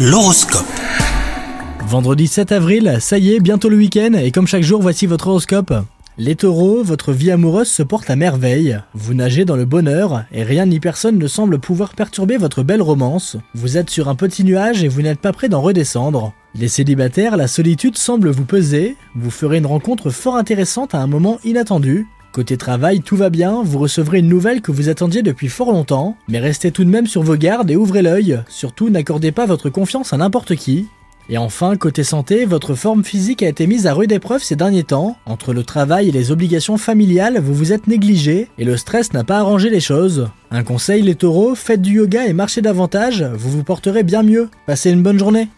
L'horoscope. Vendredi 7 avril, ça y est, bientôt le week-end, et comme chaque jour, voici votre horoscope. Les taureaux, votre vie amoureuse se porte à merveille. Vous nagez dans le bonheur, et rien ni personne ne semble pouvoir perturber votre belle romance. Vous êtes sur un petit nuage et vous n'êtes pas prêt d'en redescendre. Les célibataires, la solitude semble vous peser, vous ferez une rencontre fort intéressante à un moment inattendu. Côté travail, tout va bien, vous recevrez une nouvelle que vous attendiez depuis fort longtemps, mais restez tout de même sur vos gardes et ouvrez l'œil. Surtout, n'accordez pas votre confiance à n'importe qui. Et enfin, côté santé, votre forme physique a été mise à rude épreuve ces derniers temps. Entre le travail et les obligations familiales, vous vous êtes négligé et le stress n'a pas arrangé les choses. Un conseil les taureaux, faites du yoga et marchez davantage, vous vous porterez bien mieux. Passez une bonne journée.